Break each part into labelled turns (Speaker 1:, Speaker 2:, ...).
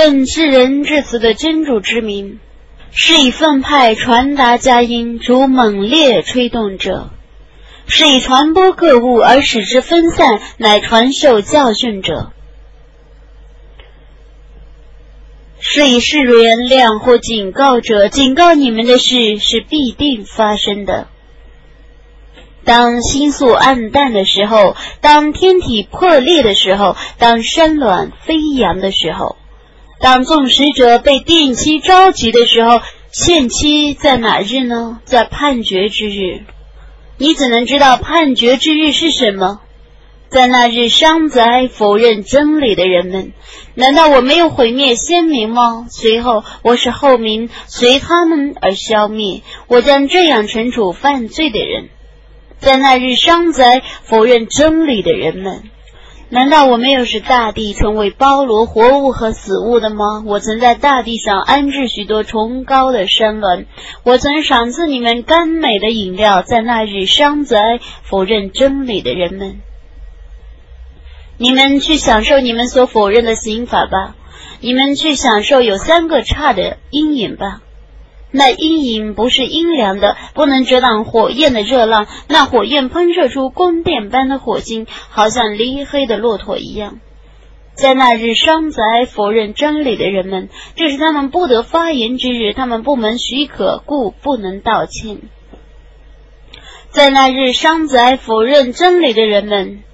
Speaker 1: 奉至人至此的真主之名，是以奉派传达佳音，如猛烈吹动者；是以传播各物而使之分散，乃传授教训者；是以示原谅或警告者，警告你们的事是必定发生的。当星宿暗淡的时候，当天体破裂的时候，当山峦飞扬的时候，当众使者被定期召集的时候，限期在哪日呢？在判决之日。你怎能知道判决之日是什么？在那日伤灾否认真理的人们，难道我没有毁灭先民吗？随后我使后民随他们而消灭，我将这样惩处犯罪的人。在那日伤灾否认真理的人们，难道我没有使大地成为包罗活物和死物的吗？我曾在大地上安置许多崇高的山峦，我曾赏赐你们甘美的饮料。在那日伤灾否认真理的人们，你们去享受你们所否认的刑法吧，你们去享受有三个差的阴影吧。那阴影不是阴凉的，不能遮挡火焰的热浪。那火焰喷射出宫殿般的火星，好像离黑的骆驼一样。在那日伤灾否认真理的人们，这是他们不得发言之日，他们不蒙许可，故不能道歉。在那日伤灾否认真理的人们，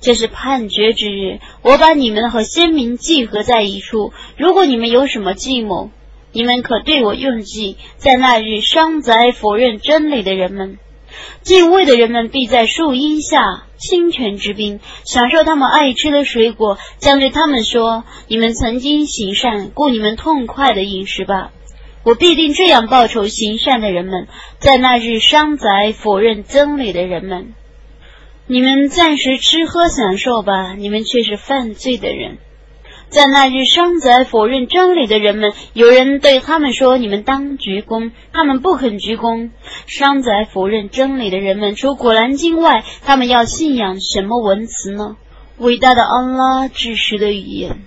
Speaker 1: 这是判决之日。我把你们和先民聚合在一处，如果你们有什么计谋。你们可对我用计，在那日伤灾否认真理的人们，敬畏的人们必在树荫下清泉之滨，享受他们爱吃的水果，将对他们说：“你们曾经行善，故你们痛快的饮食吧。”我必定这样报酬行善的人们，在那日伤灾否认真理的人们，你们暂时吃喝享受吧，你们却是犯罪的人。在那日，伤在否认真理的人们，有人对他们说：“你们当鞠躬。”他们不肯鞠躬。伤在否认真理的人们，除古兰经外，他们要信仰什么文词呢？伟大的安拉，知识的语言。